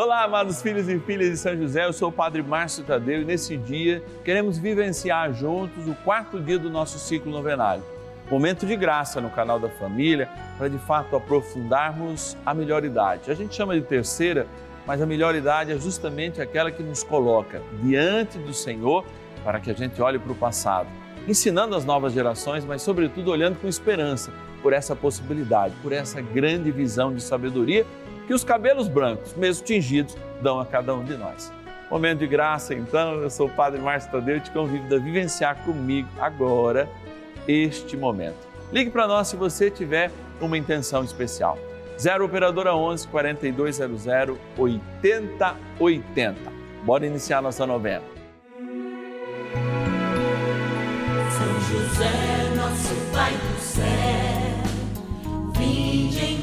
Olá, amados filhos e filhas de São José, eu sou o Padre Márcio Tadeu e nesse dia queremos vivenciar juntos o quarto dia do nosso ciclo novenário. Momento de graça no canal da família, para de fato aprofundarmos a melhor idade. A gente chama de terceira, mas a melhor idade é justamente aquela que nos coloca diante do Senhor para que a gente olhe para o passado, ensinando as novas gerações, mas sobretudo olhando com esperança por essa possibilidade, por essa grande visão de sabedoria que os cabelos brancos, mesmo tingidos, dão a cada um de nós. Momento de graça, então, eu sou o Padre Márcio Tadeu e te convido a vivenciar comigo agora este momento. Ligue para nós se você tiver uma intenção especial. 0 Operadora 11 4200 8080. Bora iniciar nossa novena. São José, nosso Pai do céu, vinde em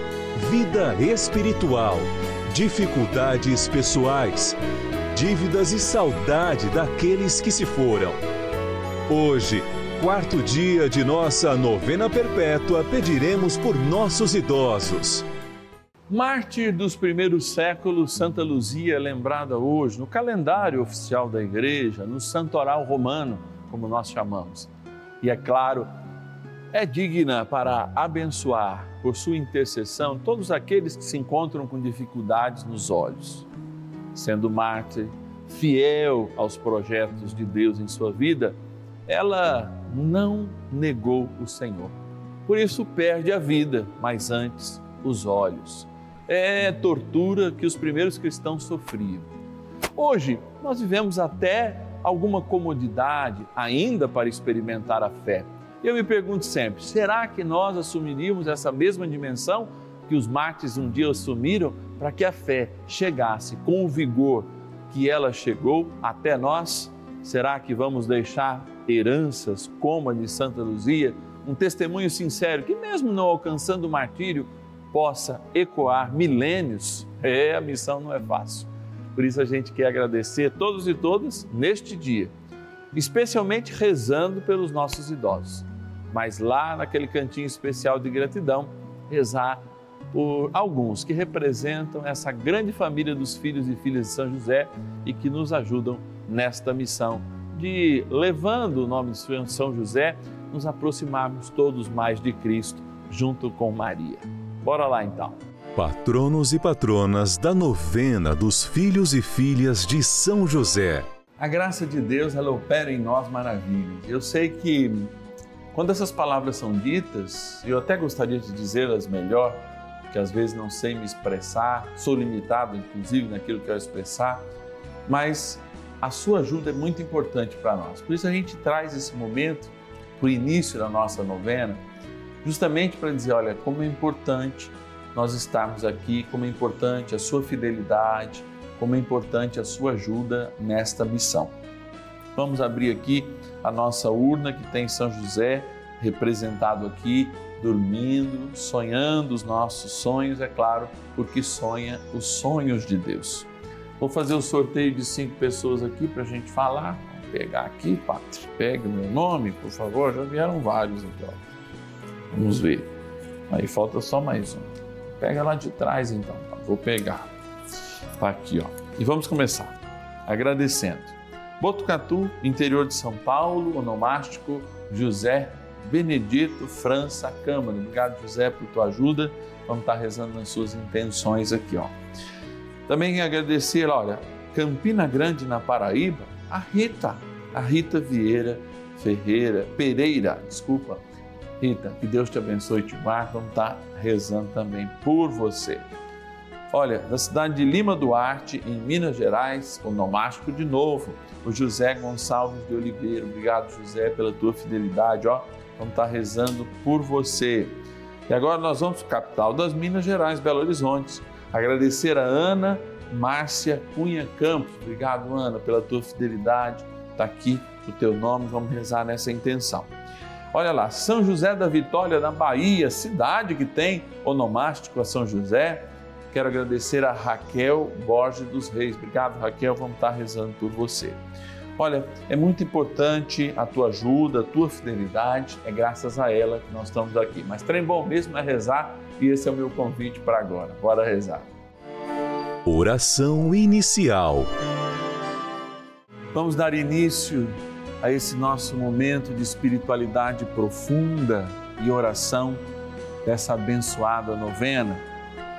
vida espiritual, dificuldades pessoais, dívidas e saudade daqueles que se foram. Hoje, quarto dia de nossa novena perpétua, pediremos por nossos idosos. Mártir dos primeiros séculos, Santa Luzia é lembrada hoje no calendário oficial da Igreja, no Santoral Romano, como nós chamamos. E é claro, é digna para abençoar por sua intercessão todos aqueles que se encontram com dificuldades nos olhos. Sendo mártir, fiel aos projetos de Deus em sua vida, ela não negou o Senhor. Por isso perde a vida, mas antes os olhos. É tortura que os primeiros cristãos sofriam. Hoje, nós vivemos até alguma comodidade ainda para experimentar a fé. Eu me pergunto sempre: será que nós assumiríamos essa mesma dimensão que os mártires um dia assumiram para que a fé chegasse com o vigor que ela chegou até nós? Será que vamos deixar heranças como a de Santa Luzia, um testemunho sincero que, mesmo não alcançando o martírio, possa ecoar milênios? É, a missão não é fácil. Por isso a gente quer agradecer todos e todas neste dia, especialmente rezando pelos nossos idosos. Mas lá naquele cantinho especial de gratidão, rezar por alguns que representam essa grande família dos filhos e filhas de São José e que nos ajudam nesta missão de, levando o nome de São José, nos aproximarmos todos mais de Cristo junto com Maria. Bora lá então. Patronos e patronas da novena dos filhos e filhas de São José. A graça de Deus, ela opera em nós maravilhas. Eu sei que quando essas palavras são ditas, eu até gostaria de dizê-las melhor, que às vezes não sei me expressar, sou limitado inclusive naquilo que eu expressar, mas a sua ajuda é muito importante para nós. Por isso a gente traz esse momento para o início da nossa novena, justamente para dizer, olha, como é importante nós estarmos aqui, como é importante a sua fidelidade, como é importante a sua ajuda nesta missão. Vamos abrir aqui a nossa urna que tem São José representado aqui, dormindo, sonhando os nossos sonhos, é claro, porque sonha os sonhos de Deus. Vou fazer o sorteio de cinco pessoas aqui para a gente falar. Vou pegar aqui, Pátria. Pegue o meu nome, por favor. Já vieram vários então. Vamos ver. Aí falta só mais um. Pega lá de trás então. Vou pegar. Tá aqui, ó. E vamos começar. agradecendo. Botucatu, interior de São Paulo, onomástico José Benedito França Câmara. Obrigado, José, por tua ajuda. Vamos estar rezando nas suas intenções aqui, ó. Também agradecer, olha, Campina Grande, na Paraíba, a Rita, a Rita Vieira Ferreira, Pereira, desculpa. Rita, que Deus te abençoe e te guarde. Vamos estar rezando também por você. Olha, na cidade de Lima Duarte, em Minas Gerais, o nomástico de novo, o José Gonçalves de Oliveira. Obrigado, José, pela tua fidelidade. Ó, vamos estar rezando por você. E agora nós vamos para capital das Minas Gerais, Belo Horizonte. Agradecer a Ana Márcia Cunha Campos. Obrigado, Ana, pela tua fidelidade. Está aqui o teu nome, vamos rezar nessa intenção. Olha lá, São José da Vitória, na Bahia, cidade que tem onomástico a São José Quero agradecer a Raquel Borges dos Reis. Obrigado, Raquel. Vamos estar rezando por você. Olha, é muito importante a tua ajuda, a tua fidelidade. É graças a ela que nós estamos aqui. Mas trem bom mesmo é rezar e esse é o meu convite para agora. Bora rezar. Oração inicial. Vamos dar início a esse nosso momento de espiritualidade profunda e oração dessa abençoada novena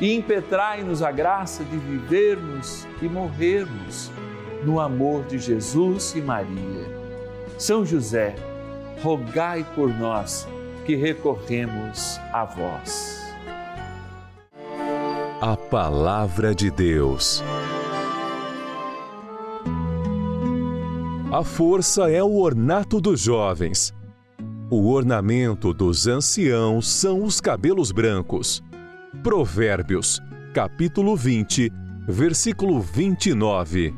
e impetrai-nos a graça de vivermos e morrermos no amor de Jesus e Maria. São José, rogai por nós que recorremos a vós. A Palavra de Deus. A força é o ornato dos jovens. O ornamento dos anciãos são os cabelos brancos. Provérbios, capítulo 20, versículo 29.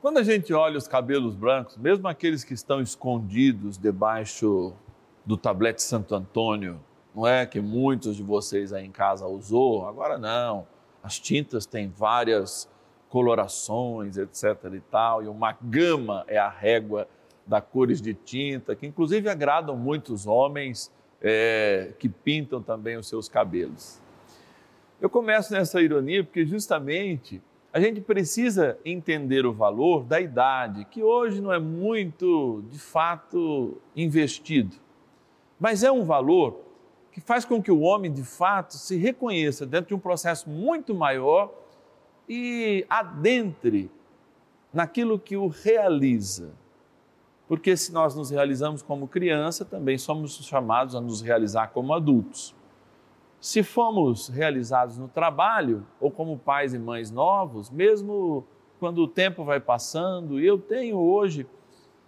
Quando a gente olha os cabelos brancos, mesmo aqueles que estão escondidos debaixo do tablete Santo Antônio, não é que muitos de vocês aí em casa usou, agora não. As tintas têm várias colorações, etc e tal, e uma gama é a régua da cores de tinta, que inclusive agradam muitos homens é, que pintam também os seus cabelos. Eu começo nessa ironia porque justamente a gente precisa entender o valor da idade, que hoje não é muito, de fato, investido, mas é um valor que faz com que o homem, de fato, se reconheça dentro de um processo muito maior e adentre naquilo que o realiza porque se nós nos realizamos como criança, também somos chamados a nos realizar como adultos. Se fomos realizados no trabalho ou como pais e mães novos, mesmo quando o tempo vai passando, eu tenho hoje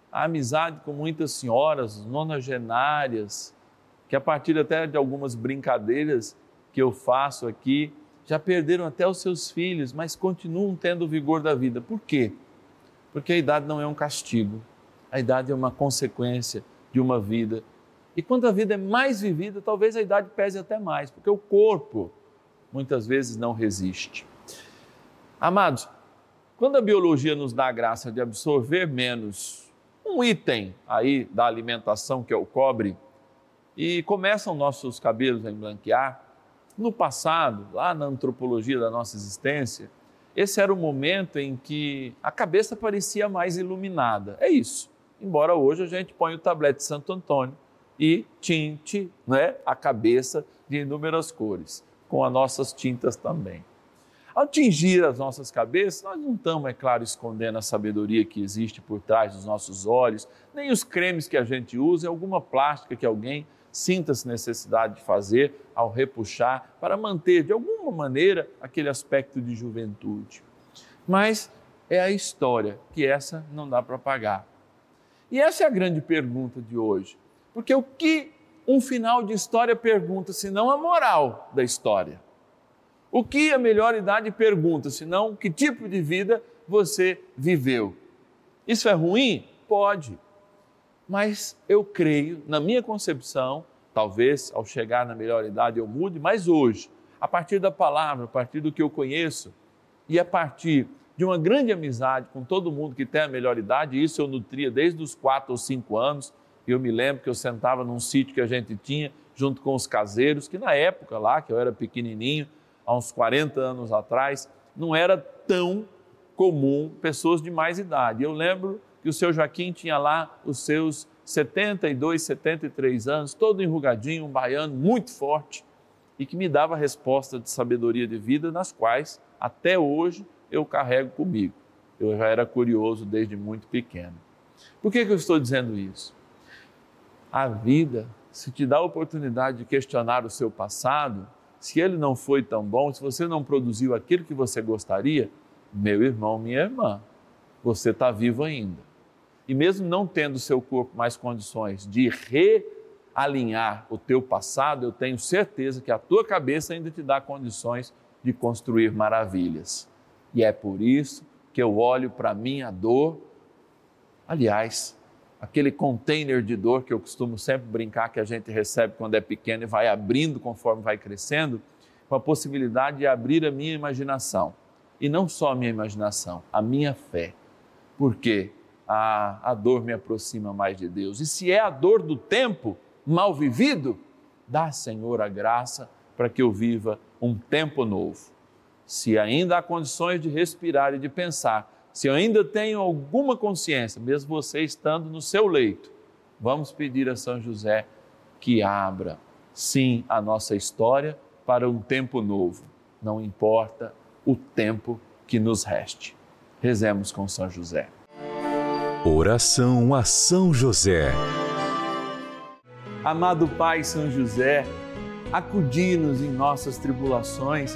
a amizade com muitas senhoras nonagenárias que a partir até de algumas brincadeiras que eu faço aqui, já perderam até os seus filhos, mas continuam tendo o vigor da vida. Por quê? Porque a idade não é um castigo, a idade é uma consequência de uma vida. E quando a vida é mais vivida, talvez a idade pese até mais, porque o corpo muitas vezes não resiste. Amados, quando a biologia nos dá a graça de absorver menos um item aí da alimentação, que é o cobre, e começam nossos cabelos a embranquear, no passado, lá na antropologia da nossa existência, esse era o momento em que a cabeça parecia mais iluminada. É isso. Embora hoje a gente ponha o tablete de Santo Antônio e tinte né, a cabeça de inúmeras cores, com as nossas tintas também. Ao tingir as nossas cabeças, nós não estamos, é claro, escondendo a sabedoria que existe por trás dos nossos olhos, nem os cremes que a gente usa, alguma plástica que alguém sinta-se necessidade de fazer ao repuxar para manter de alguma maneira aquele aspecto de juventude. Mas é a história que essa não dá para pagar. E essa é a grande pergunta de hoje. Porque o que um final de história pergunta, senão a moral da história? O que a melhor idade pergunta, senão que tipo de vida você viveu? Isso é ruim? Pode mas eu creio, na minha concepção, talvez ao chegar na melhor idade eu mude, mas hoje, a partir da palavra, a partir do que eu conheço e a partir de uma grande amizade com todo mundo que tem a melhor idade, isso eu nutria desde os quatro ou cinco anos. Eu me lembro que eu sentava num sítio que a gente tinha junto com os caseiros, que na época lá, que eu era pequenininho, há uns 40 anos atrás, não era tão comum pessoas de mais idade. Eu lembro que o seu Joaquim tinha lá os seus 72, 73 anos, todo enrugadinho, um baiano muito forte e que me dava respostas de sabedoria de vida, nas quais até hoje eu carrego comigo. Eu já era curioso desde muito pequeno. Por que, que eu estou dizendo isso? A vida, se te dá a oportunidade de questionar o seu passado, se ele não foi tão bom, se você não produziu aquilo que você gostaria, meu irmão, minha irmã, você está vivo ainda e mesmo não tendo seu corpo mais condições de realinhar o teu passado, eu tenho certeza que a tua cabeça ainda te dá condições de construir maravilhas. E é por isso que eu olho para minha dor, aliás, aquele container de dor que eu costumo sempre brincar que a gente recebe quando é pequeno e vai abrindo conforme vai crescendo, com a possibilidade de abrir a minha imaginação. E não só a minha imaginação, a minha fé. Por quê? a, a dor me aproxima mais de Deus. E se é a dor do tempo mal vivido, dá, Senhor, a graça para que eu viva um tempo novo. Se ainda há condições de respirar e de pensar, se eu ainda tenho alguma consciência, mesmo você estando no seu leito, vamos pedir a São José que abra, sim, a nossa história para um tempo novo. Não importa o tempo que nos reste. Rezemos com São José. Oração a São José. Amado Pai São José, acudi-nos em nossas tribulações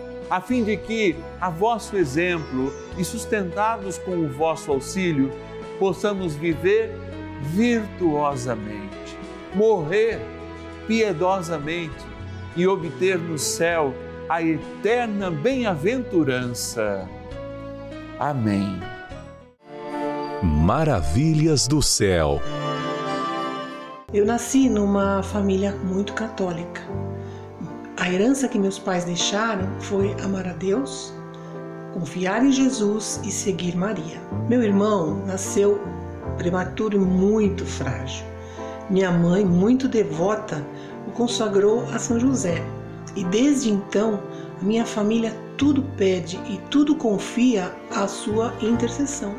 a fim de que, a vosso exemplo e sustentados com o vosso auxílio, possamos viver virtuosamente, morrer piedosamente e obter no céu a eterna bem-aventurança. Amém. Maravilhas do céu. Eu nasci numa família muito católica. A herança que meus pais deixaram foi amar a Deus, confiar em Jesus e seguir Maria. Meu irmão nasceu prematuro e muito frágil. Minha mãe, muito devota, o consagrou a São José. E desde então, a minha família tudo pede e tudo confia à sua intercessão.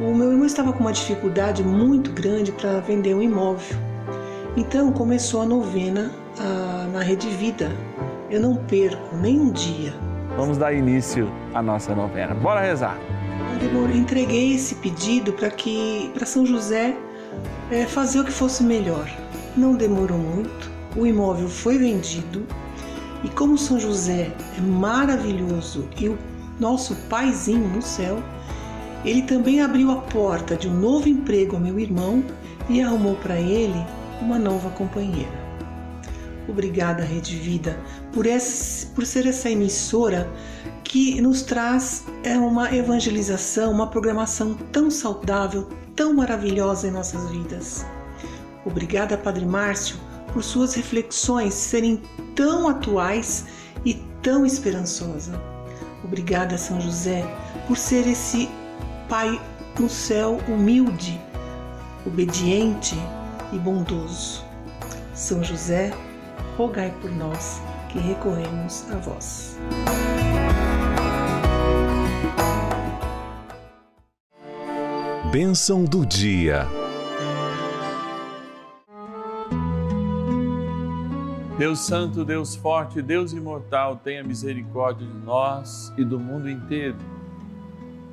O meu irmão estava com uma dificuldade muito grande para vender um imóvel. Então começou a novena a, na Rede Vida. Eu não perco nem um dia. Vamos dar início à nossa novena. Bora rezar. Eu entreguei esse pedido para que para São José é, fazer o que fosse melhor. Não demorou muito. O imóvel foi vendido e como São José é maravilhoso e o nosso paizinho no céu, ele também abriu a porta de um novo emprego ao meu irmão e arrumou para ele uma nova companheira. Obrigada, Rede Vida, por, essa, por ser essa emissora que nos traz é, uma evangelização, uma programação tão saudável, tão maravilhosa em nossas vidas. Obrigada, Padre Márcio, por suas reflexões serem tão atuais e tão esperançosa. Obrigada, São José, por ser esse Pai no céu humilde, obediente e bondoso. São José, rogai por nós que recorremos a vós. Bênção do dia. Deus Santo, Deus Forte, Deus Imortal, tenha misericórdia de nós e do mundo inteiro.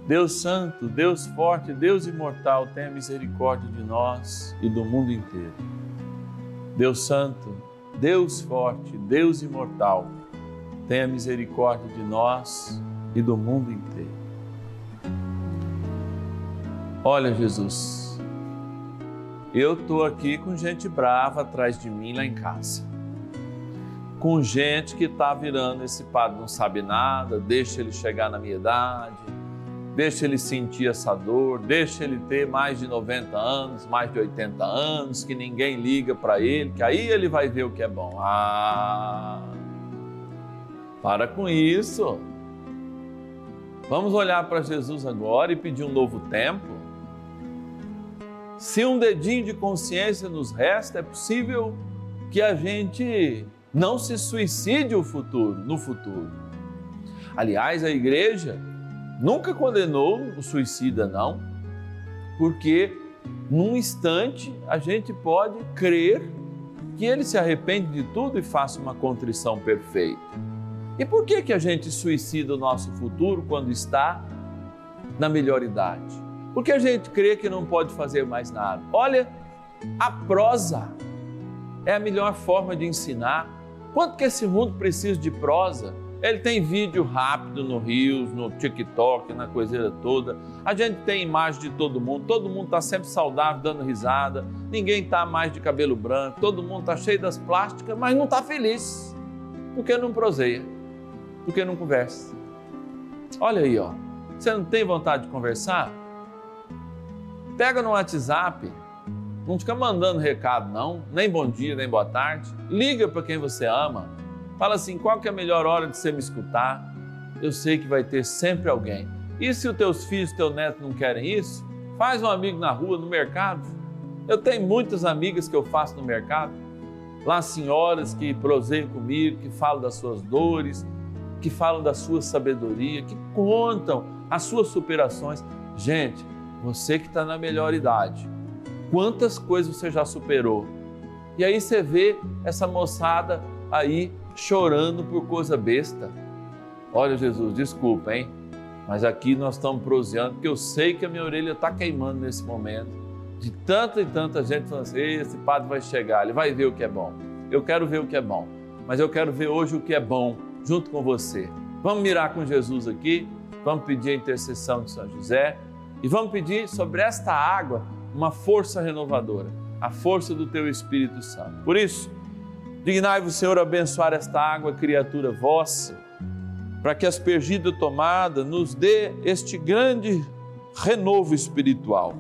Deus Santo, Deus Forte, Deus Imortal, tenha misericórdia de nós e do mundo inteiro. Deus Santo, Deus Forte, Deus Imortal, tenha misericórdia de nós e do mundo inteiro. Olha, Jesus, eu estou aqui com gente brava atrás de mim lá em casa. Com gente que está virando esse padre não sabe nada, deixa ele chegar na minha idade deixa ele sentir essa dor, deixa ele ter mais de 90 anos, mais de 80 anos, que ninguém liga para ele, que aí ele vai ver o que é bom. Ah, para com isso. Vamos olhar para Jesus agora e pedir um novo tempo. Se um dedinho de consciência nos resta, é possível que a gente não se suicide o futuro, no futuro. Aliás, a igreja nunca condenou o suicida, não, porque num instante a gente pode crer que ele se arrepende de tudo e faça uma contrição perfeita. E por que, que a gente suicida o nosso futuro quando está na melhor idade? Porque a gente crê que não pode fazer mais nada. Olha, a prosa é a melhor forma de ensinar. Quanto que esse mundo precisa de prosa? Ele tem vídeo rápido no Rios, no TikTok, na coiseira toda. A gente tem imagem de todo mundo, todo mundo está sempre saudável, dando risada. Ninguém está mais de cabelo branco, todo mundo está cheio das plásticas, mas não está feliz. Porque não proseia, porque não conversa. Olha aí, ó. Você não tem vontade de conversar? Pega no WhatsApp, não fica mandando recado, não, nem bom dia, nem boa tarde. Liga para quem você ama Fala assim: qual que é a melhor hora de você me escutar? Eu sei que vai ter sempre alguém. E se os teus filhos, teu neto não querem isso? Faz um amigo na rua, no mercado. Eu tenho muitas amigas que eu faço no mercado. Lá senhoras que proseiam comigo, que falam das suas dores, que falam da sua sabedoria, que contam as suas superações. Gente, você que está na melhor idade, quantas coisas você já superou? E aí você vê essa moçada aí chorando por coisa besta. Olha, Jesus, desculpa, hein? Mas aqui nós estamos proseando, porque eu sei que a minha orelha está queimando nesse momento. De tanta e tanta gente falando assim: esse padre vai chegar, ele vai ver o que é bom. Eu quero ver o que é bom, mas eu quero ver hoje o que é bom junto com você. Vamos mirar com Jesus aqui, vamos pedir a intercessão de São José e vamos pedir sobre esta água uma força renovadora, a força do teu Espírito Santo. Por isso, dignai-vos, Senhor, abençoar esta água, criatura vossa, para que aspergida tomada nos dê este grande renovo espiritual.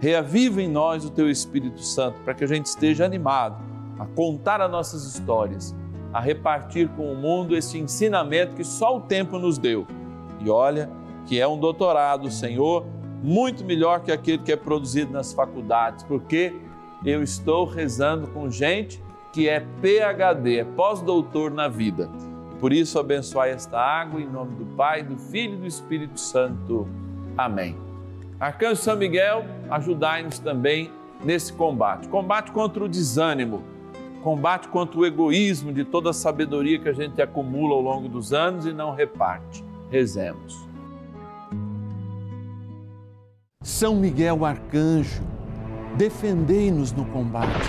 Reaviva em nós o teu Espírito Santo, para que a gente esteja animado a contar as nossas histórias a repartir com o mundo esse ensinamento que só o tempo nos deu. E olha que é um doutorado, Senhor, muito melhor que aquele que é produzido nas faculdades, porque eu estou rezando com gente que é PhD, é pós-doutor na vida. Por isso, abençoai esta água em nome do Pai, do Filho e do Espírito Santo. Amém. Arcanjo São Miguel, ajudai-nos também nesse combate combate contra o desânimo combate contra o egoísmo de toda a sabedoria que a gente acumula ao longo dos anos e não reparte. Rezemos. São Miguel Arcanjo, defendei-nos no combate.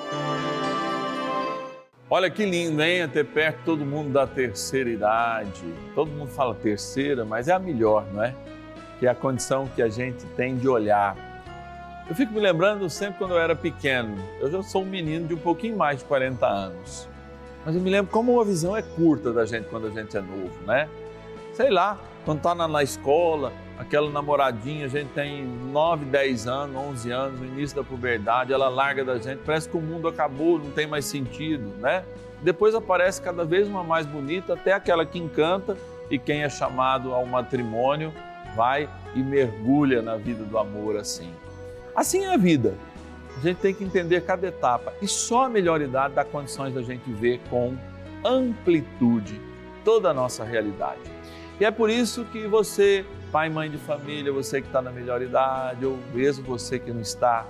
Olha que lindo, hein? Até perto todo mundo da terceira idade. Todo mundo fala terceira, mas é a melhor, não é? Que é a condição que a gente tem de olhar eu fico me lembrando sempre quando eu era pequeno. Eu já sou um menino de um pouquinho mais de 40 anos. Mas eu me lembro como a visão é curta da gente quando a gente é novo, né? Sei lá, quando tá na, na escola, aquela namoradinha, a gente tem 9, 10 anos, 11 anos, no início da puberdade, ela larga da gente, parece que o mundo acabou, não tem mais sentido, né? Depois aparece cada vez uma mais bonita, até aquela que encanta, e quem é chamado ao matrimônio vai e mergulha na vida do amor assim. Assim é a vida. A gente tem que entender cada etapa e só a melhor idade dá condições da gente ver com amplitude toda a nossa realidade. E é por isso que você, pai mãe de família, você que está na melhor idade, ou mesmo você que não está,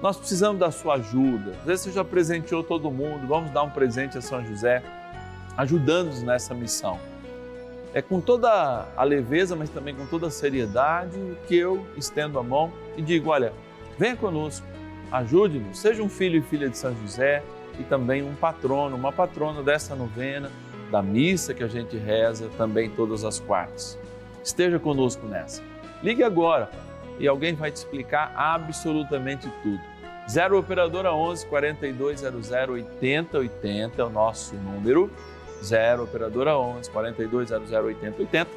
nós precisamos da sua ajuda. Às vezes você já presenteou todo mundo, vamos dar um presente a São José, ajudando-nos nessa missão é com toda a leveza, mas também com toda a seriedade que eu estendo a mão e digo: olha, venha conosco, ajude-nos, seja um filho e filha de São José e também um patrono, uma patrona dessa novena, da missa que a gente reza também todas as quartas. Esteja conosco nessa. Ligue agora e alguém vai te explicar absolutamente tudo. 0 Operadora 11 4200 8080 é o nosso número 0 operadora 11 4200 8080.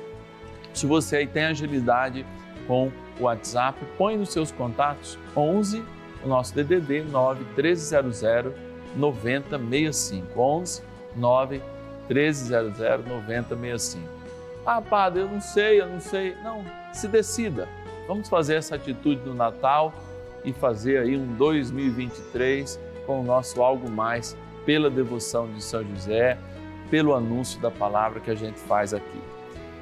Se você aí tem agilidade com o WhatsApp, põe nos seus contatos 11 o nosso DDD 9 1300 9065 11 9 1300 9065. Ah, padre, eu não sei, eu não sei. Não, se decida. Vamos fazer essa atitude no Natal e fazer aí um 2023 com o nosso algo mais pela devoção de São José pelo anúncio da palavra que a gente faz aqui.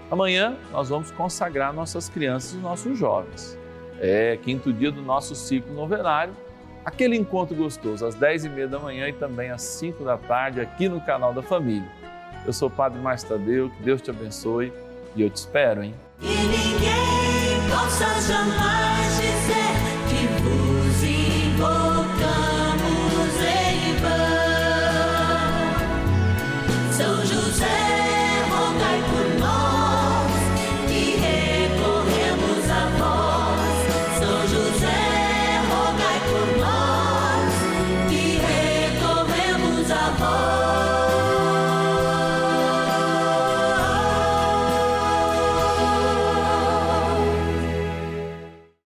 Amanhã nós vamos consagrar nossas crianças e nossos jovens. É quinto dia do nosso ciclo novenário, aquele encontro gostoso às dez e meia da manhã e também às cinco da tarde aqui no canal da Família. Eu sou o Padre Márcio Tadeu, que Deus te abençoe e eu te espero, hein? E ninguém possa jamais dizer